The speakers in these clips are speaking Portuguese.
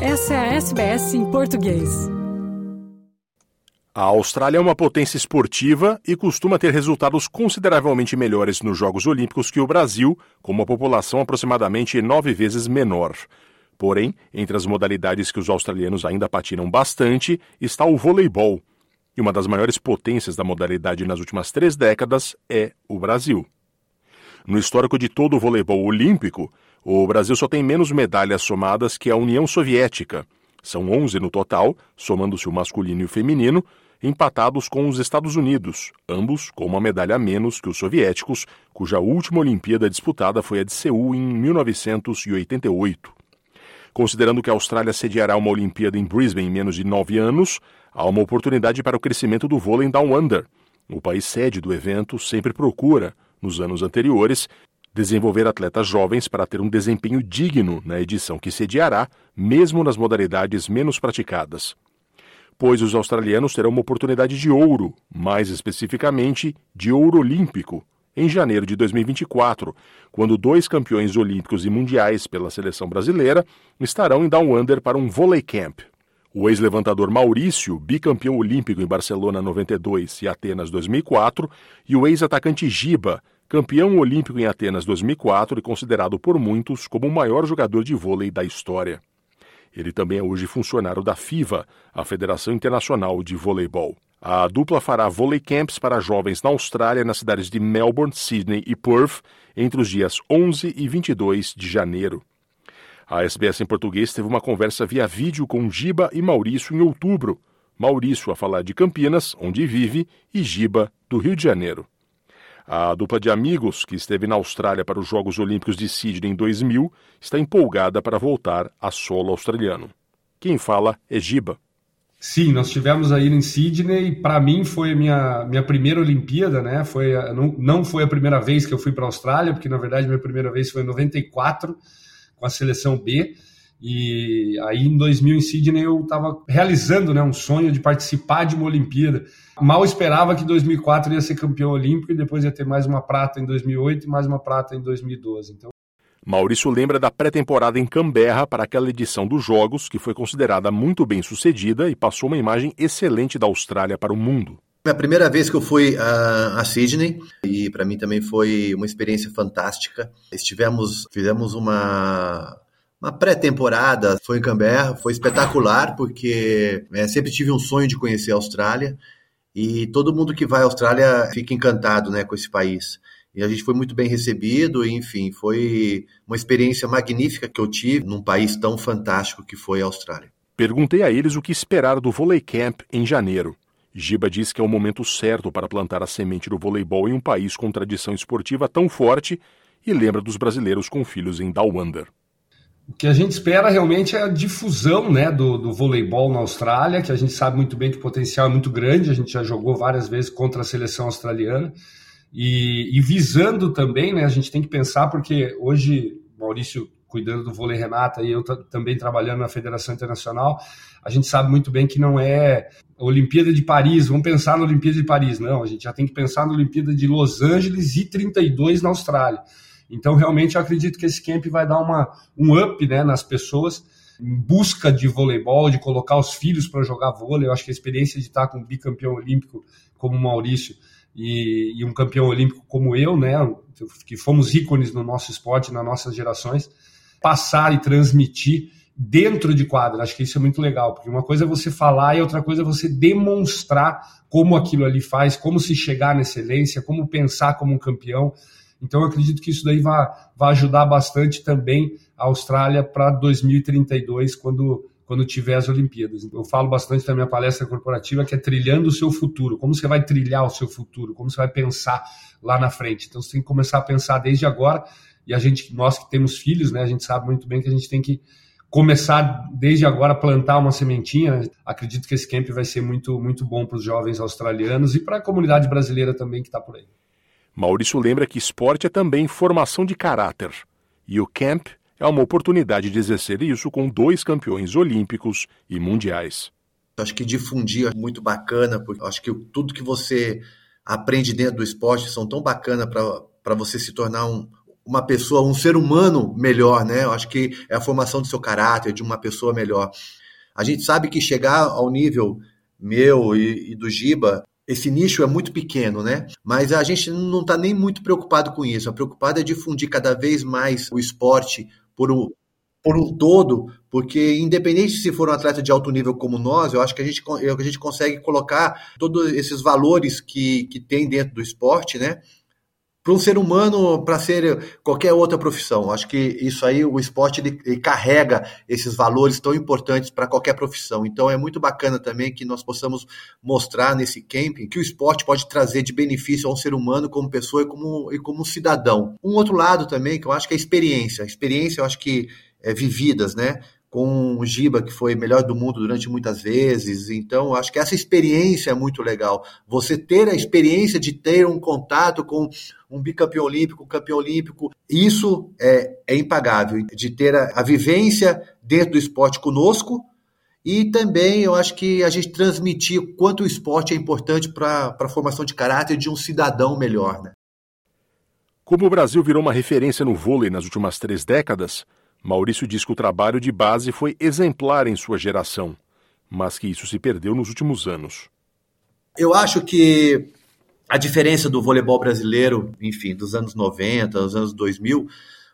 Essa é a SBS em português. A Austrália é uma potência esportiva e costuma ter resultados consideravelmente melhores nos Jogos Olímpicos que o Brasil, com uma população aproximadamente nove vezes menor. Porém, entre as modalidades que os australianos ainda patinam bastante está o voleibol. E uma das maiores potências da modalidade nas últimas três décadas é o Brasil. No histórico de todo o voleibol olímpico, o Brasil só tem menos medalhas somadas que a União Soviética. São 11 no total, somando-se o masculino e o feminino, empatados com os Estados Unidos, ambos com uma medalha a menos que os soviéticos, cuja última Olimpíada disputada foi a de Seul em 1988. Considerando que a Austrália sediará uma Olimpíada em Brisbane em menos de nove anos, há uma oportunidade para o crescimento do vôlei Down Under. O país sede do evento sempre procura, nos anos anteriores, desenvolver atletas jovens para ter um desempenho digno na edição que sediará, mesmo nas modalidades menos praticadas pois os australianos terão uma oportunidade de ouro, mais especificamente de ouro olímpico, em janeiro de 2024, quando dois campeões olímpicos e mundiais pela seleção brasileira estarão em Down Under para um volley camp. O ex-levantador Maurício, bicampeão olímpico em Barcelona 92 e Atenas 2004, e o ex-atacante Giba, campeão olímpico em Atenas 2004 e considerado por muitos como o maior jogador de vôlei da história. Ele também é hoje funcionário da FIVA, a Federação Internacional de Voleibol. A dupla fará vôlei camps para jovens na Austrália, nas cidades de Melbourne, Sydney e Perth, entre os dias 11 e 22 de janeiro. A SBS em português teve uma conversa via vídeo com Giba e Maurício em outubro. Maurício a falar de Campinas, onde vive, e Giba, do Rio de Janeiro. A dupla de amigos que esteve na Austrália para os Jogos Olímpicos de Sydney em 2000 está empolgada para voltar a solo australiano. Quem fala é Giba. Sim, nós tivemos aí em Sydney. Para mim foi a minha, minha primeira Olimpíada, né? Foi a, não, não foi a primeira vez que eu fui para a Austrália, porque na verdade minha primeira vez foi em 94 com a seleção B. E aí em 2000 em Sydney eu estava realizando né, um sonho de participar de uma Olimpíada. Mal esperava que 2004 ia ser campeão olímpico e depois ia ter mais uma prata em 2008 e mais uma prata em 2012. Então Maurício lembra da pré-temporada em Canberra para aquela edição dos Jogos, que foi considerada muito bem sucedida e passou uma imagem excelente da Austrália para o mundo. É a primeira vez que eu fui a, a Sydney e para mim também foi uma experiência fantástica. Estivemos, fizemos uma uma pré-temporada, foi em Canberra, foi espetacular, porque é, sempre tive um sonho de conhecer a Austrália e todo mundo que vai à Austrália fica encantado né, com esse país. E a gente foi muito bem recebido, e, enfim, foi uma experiência magnífica que eu tive num país tão fantástico que foi a Austrália. Perguntei a eles o que esperar do Volley Camp em janeiro. Giba diz que é o momento certo para plantar a semente do voleibol em um país com tradição esportiva tão forte e lembra dos brasileiros com filhos em Down Under. O que a gente espera realmente é a difusão né, do, do voleibol na Austrália, que a gente sabe muito bem que o potencial é muito grande, a gente já jogou várias vezes contra a seleção australiana. E, e visando também, né, a gente tem que pensar, porque hoje, Maurício cuidando do vôlei Renata e eu também trabalhando na Federação Internacional, a gente sabe muito bem que não é Olimpíada de Paris, vamos pensar na Olimpíada de Paris, não, a gente já tem que pensar na Olimpíada de Los Angeles e 32 na Austrália. Então, realmente, eu acredito que esse camp vai dar uma, um up né, nas pessoas em busca de voleibol, de colocar os filhos para jogar vôlei. Eu acho que a experiência de estar com um bicampeão olímpico como o Maurício e, e, um campeão olímpico como eu, né, que fomos ícones no nosso esporte, nas nossas gerações, passar e transmitir dentro de quadra. Acho que isso é muito legal, porque uma coisa é você falar e outra coisa é você demonstrar como aquilo ali faz, como se chegar na excelência, como pensar como um campeão. Então, eu acredito que isso daí vai, vai ajudar bastante também a Austrália para 2032, quando, quando tiver as Olimpíadas. Eu falo bastante na minha palestra corporativa que é trilhando o seu futuro. Como você vai trilhar o seu futuro? Como você vai pensar lá na frente? Então, você tem que começar a pensar desde agora. E a gente, nós que temos filhos, né, a gente sabe muito bem que a gente tem que começar desde agora a plantar uma sementinha. Acredito que esse camp vai ser muito, muito bom para os jovens australianos e para a comunidade brasileira também que está por aí. Maurício lembra que esporte é também formação de caráter, e o camp é uma oportunidade de exercer isso com dois campeões olímpicos e mundiais. Acho que difundir é muito bacana, porque acho que tudo que você aprende dentro do esporte são tão bacana para você se tornar um, uma pessoa, um ser humano melhor, né? Acho que é a formação do seu caráter, de uma pessoa melhor. A gente sabe que chegar ao nível meu e, e do Giba, esse nicho é muito pequeno, né? Mas a gente não está nem muito preocupado com isso. A preocupado é difundir cada vez mais o esporte por um, por um todo, porque independente se for um atleta de alto nível como nós, eu acho que a gente, a gente consegue colocar todos esses valores que, que tem dentro do esporte, né? Para um ser humano, para ser qualquer outra profissão. Acho que isso aí, o esporte, ele, ele carrega esses valores tão importantes para qualquer profissão. Então é muito bacana também que nós possamos mostrar nesse camping que o esporte pode trazer de benefício ao ser humano como pessoa e como, e como cidadão. Um outro lado também, que eu acho que é a experiência. A experiência, eu acho que é vividas, né? Com o Giba, que foi melhor do mundo durante muitas vezes. Então, acho que essa experiência é muito legal. Você ter a experiência de ter um contato com um bicampeão olímpico, campeão olímpico, isso é, é impagável. De ter a, a vivência dentro do esporte conosco e também eu acho que a gente transmitir o quanto o esporte é importante para a formação de caráter de um cidadão melhor. Né? Como o Brasil virou uma referência no vôlei nas últimas três décadas, Maurício diz que o trabalho de base foi exemplar em sua geração, mas que isso se perdeu nos últimos anos. Eu acho que a diferença do voleibol brasileiro, enfim, dos anos 90, dos anos 2000,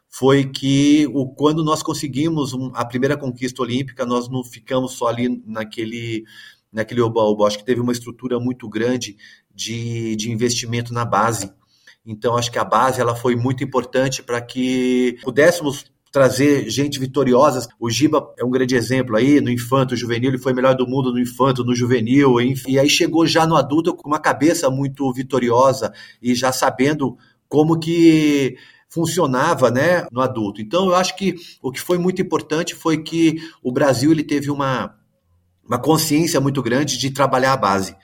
foi que o, quando nós conseguimos um, a primeira conquista olímpica, nós não ficamos só ali naquele naquele oba-oba. Acho que teve uma estrutura muito grande de, de investimento na base. Então, acho que a base ela foi muito importante para que pudéssemos trazer gente vitoriosa. O Giba é um grande exemplo aí, no infanto, juvenil, ele foi melhor do mundo no infanto, no juvenil, enfim. E aí chegou já no adulto com uma cabeça muito vitoriosa e já sabendo como que funcionava, né, no adulto. Então, eu acho que o que foi muito importante foi que o Brasil ele teve uma uma consciência muito grande de trabalhar a base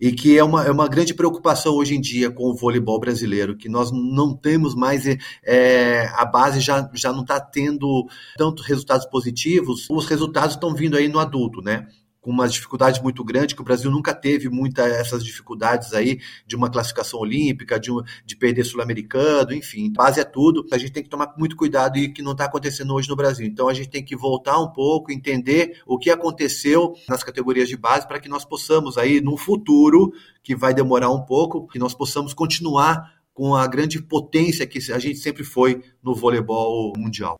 e que é uma, é uma grande preocupação hoje em dia com o voleibol brasileiro, que nós não temos mais, é, a base já, já não está tendo tanto resultados positivos, os resultados estão vindo aí no adulto, né? Com umas dificuldades muito grandes, que o Brasil nunca teve muitas essas dificuldades aí de uma classificação olímpica, de, um, de perder sul-americano, enfim, base é tudo. A gente tem que tomar muito cuidado e que não está acontecendo hoje no Brasil. Então a gente tem que voltar um pouco, entender o que aconteceu nas categorias de base para que nós possamos aí, no futuro, que vai demorar um pouco, que nós possamos continuar com a grande potência que a gente sempre foi no voleibol mundial.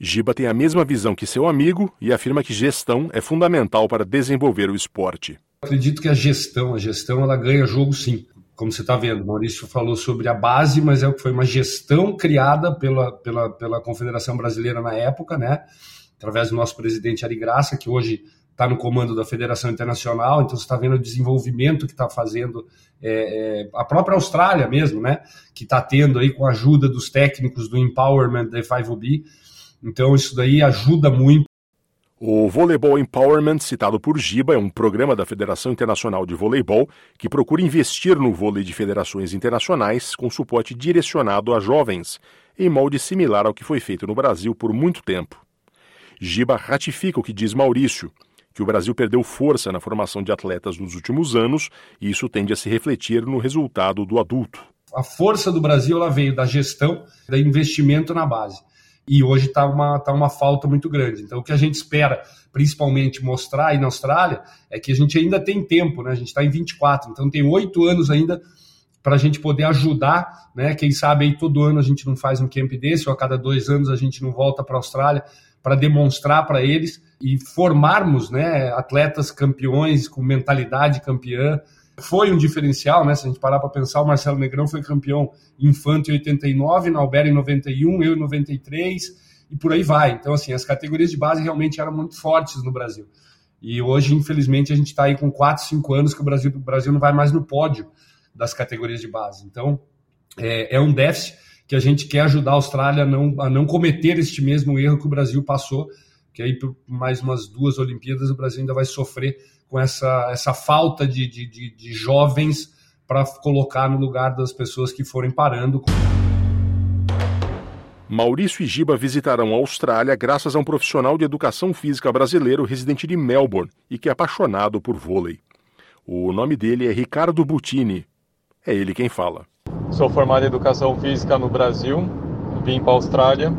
Giba tem a mesma visão que seu amigo e afirma que gestão é fundamental para desenvolver o esporte. Acredito que a gestão, a gestão ela ganha jogo sim. Como você está vendo, Maurício falou sobre a base, mas é foi uma gestão criada pela, pela, pela Confederação Brasileira na época, né? Através do nosso presidente Ari Graça, que hoje está no comando da Federação Internacional, então você está vendo o desenvolvimento que está fazendo é, é, a própria Austrália mesmo, né? Que está tendo aí com a ajuda dos técnicos do Empowerment da F5B então isso daí ajuda muito. O Voleibol Empowerment, citado por Giba, é um programa da Federação Internacional de Voleibol que procura investir no vôlei de federações internacionais com suporte direcionado a jovens, em molde similar ao que foi feito no Brasil por muito tempo. Giba ratifica o que diz Maurício, que o Brasil perdeu força na formação de atletas nos últimos anos e isso tende a se refletir no resultado do adulto. A força do Brasil ela veio da gestão, do investimento na base e hoje está uma, tá uma falta muito grande. Então, o que a gente espera, principalmente, mostrar aí na Austrália, é que a gente ainda tem tempo, né? A gente está em 24, então tem oito anos ainda para a gente poder ajudar, né? Quem sabe aí todo ano a gente não faz um camp desse, ou a cada dois anos a gente não volta para a Austrália para demonstrar para eles e formarmos, né, atletas campeões com mentalidade campeã, foi um diferencial, né? Se a gente parar para pensar, o Marcelo Negrão foi campeão infanto em 89, na Albera em 91, eu em 93 e por aí vai. Então, assim, as categorias de base realmente eram muito fortes no Brasil. E hoje, infelizmente, a gente está aí com 4, 5 anos que o Brasil, o Brasil não vai mais no pódio das categorias de base. Então, é, é um déficit que a gente quer ajudar a Austrália a não, a não cometer este mesmo erro que o Brasil passou, que aí por mais umas duas Olimpíadas o Brasil ainda vai sofrer com essa, essa falta de, de, de, de jovens para colocar no lugar das pessoas que forem parando. Maurício e Giba visitarão a Austrália graças a um profissional de educação física brasileiro residente de Melbourne e que é apaixonado por vôlei. O nome dele é Ricardo Butini. É ele quem fala. Sou formado em educação física no Brasil vim para a Austrália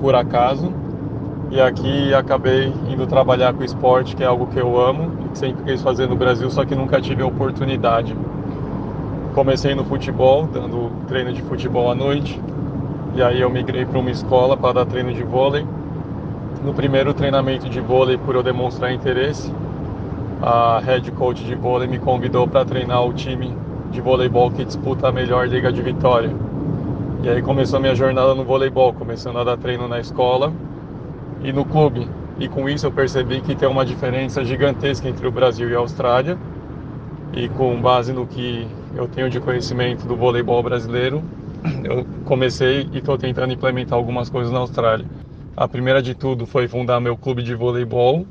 por acaso e aqui acabei indo trabalhar com esporte, que é algo que eu amo que sempre quis fazer no Brasil, só que nunca tive a oportunidade. Comecei no futebol, dando treino de futebol à noite, e aí eu migrei para uma escola para dar treino de vôlei. No primeiro treinamento de vôlei, por eu demonstrar interesse, a head coach de vôlei me convidou para treinar o time de voleibol que disputa a melhor liga de Vitória. E aí começou a minha jornada no voleibol, começando a dar treino na escola e no clube. E com isso eu percebi que tem uma diferença gigantesca entre o Brasil e a Austrália. E com base no que eu tenho de conhecimento do voleibol brasileiro, eu comecei e estou tentando implementar algumas coisas na Austrália. A primeira de tudo foi fundar meu clube de voleibol,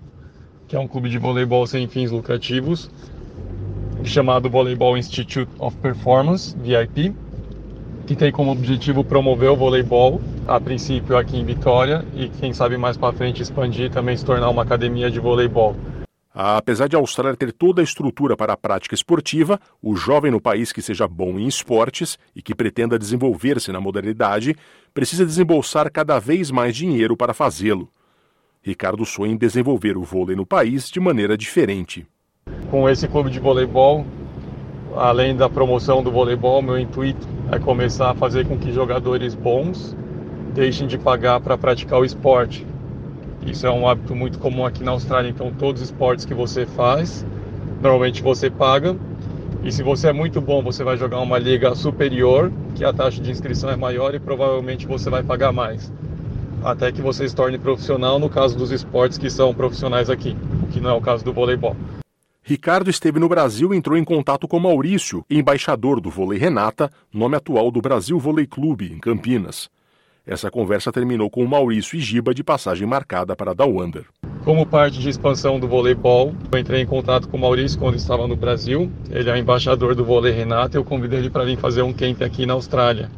que é um clube de voleibol sem fins lucrativos, chamado Volleyball Institute of Performance, VIP, que tem como objetivo promover o voleibol, a princípio aqui em Vitória, e quem sabe mais para frente expandir também se tornar uma academia de voleibol. Apesar de a Austrália ter toda a estrutura para a prática esportiva, o jovem no país que seja bom em esportes e que pretenda desenvolver-se na modalidade precisa desembolsar cada vez mais dinheiro para fazê-lo. Ricardo sonha em desenvolver o vôlei no país de maneira diferente. Com esse clube de voleibol, além da promoção do voleibol, meu intuito é começar a fazer com que jogadores bons deixem de pagar para praticar o esporte. Isso é um hábito muito comum aqui na Austrália, então todos os esportes que você faz, normalmente você paga. E se você é muito bom, você vai jogar uma liga superior, que a taxa de inscrição é maior e provavelmente você vai pagar mais. Até que você se torne profissional no caso dos esportes que são profissionais aqui, que não é o caso do voleibol. Ricardo esteve no Brasil e entrou em contato com Maurício, embaixador do Vôlei Renata, nome atual do Brasil Vôlei Clube, em Campinas. Essa conversa terminou com Maurício e Giba de passagem marcada para Down Under. Como parte de expansão do voleibol, eu entrei em contato com o Maurício quando estava no Brasil. Ele é embaixador do Vôlei Renata e eu convidei ele para vir fazer um camp aqui na Austrália.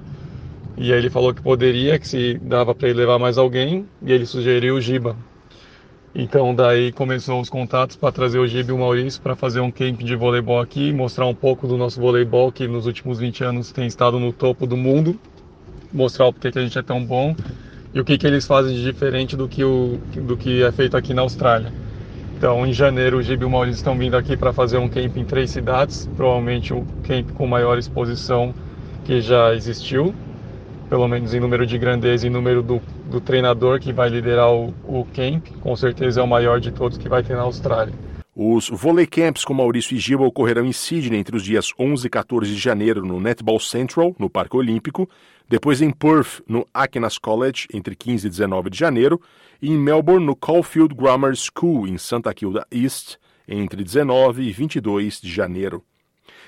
E aí ele falou que poderia, que se dava para ele levar mais alguém, e ele sugeriu o Giba, então daí começou os contatos para trazer o Gibi e o Maurício para fazer um camp de voleibol aqui, mostrar um pouco do nosso voleibol que nos últimos 20 anos tem estado no topo do mundo, mostrar o porquê que a gente é tão bom e o que, que eles fazem de diferente do que, o, do que é feito aqui na Austrália. Então em janeiro o Gibi e o Maurício estão vindo aqui para fazer um camp em três cidades, provavelmente o camp com maior exposição que já existiu pelo menos em número de grandeza e número do, do treinador que vai liderar o, o camp, com certeza é o maior de todos que vai ter na Austrália. Os volley camps com Maurício e Giba ocorrerão em Sydney entre os dias 11 e 14 de janeiro no Netball Central, no Parque Olímpico, depois em Perth, no Aquinas College, entre 15 e 19 de janeiro, e em Melbourne, no Caulfield Grammar School, em Santa Kilda East, entre 19 e 22 de janeiro.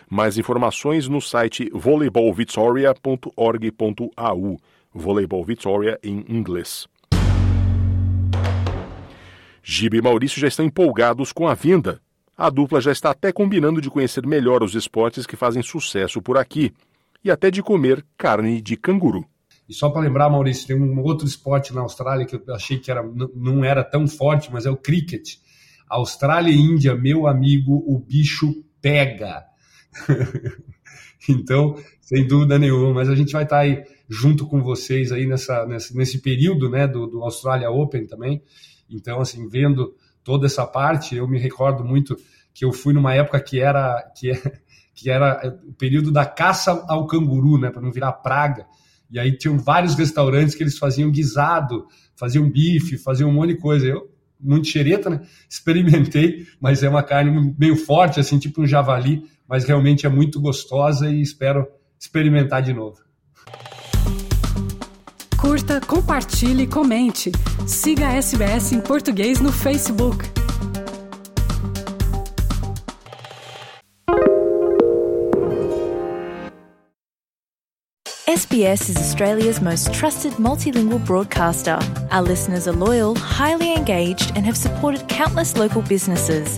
Mais informações no site voleibolvitoria.org.au. Voleibol Victoria em inglês. Giba e Maurício já estão empolgados com a vinda. A dupla já está até combinando de conhecer melhor os esportes que fazem sucesso por aqui e até de comer carne de canguru. E só para lembrar, Maurício, tem um outro esporte na Austrália que eu achei que era, não era tão forte, mas é o cricket. Austrália e Índia, meu amigo, o bicho pega. então, sem dúvida nenhuma, mas a gente vai estar aí junto com vocês aí nessa, nesse, nesse período né, do, do Australia Open também. Então, assim, vendo toda essa parte, eu me recordo muito que eu fui numa época que era que, é, que era o período da caça ao canguru, né, para não virar praga. E aí tinham vários restaurantes que eles faziam guisado, faziam bife, faziam um monte de coisa. Eu muito xereta, né? Experimentei, mas é uma carne meio forte, assim, tipo um javali, mas realmente é muito gostosa e espero experimentar de novo. Curta, compartilhe, comente. Siga a SBS em português no Facebook. SBS is Australia's most trusted multilingual broadcaster. Our listeners are loyal, highly engaged, and have supported countless local businesses.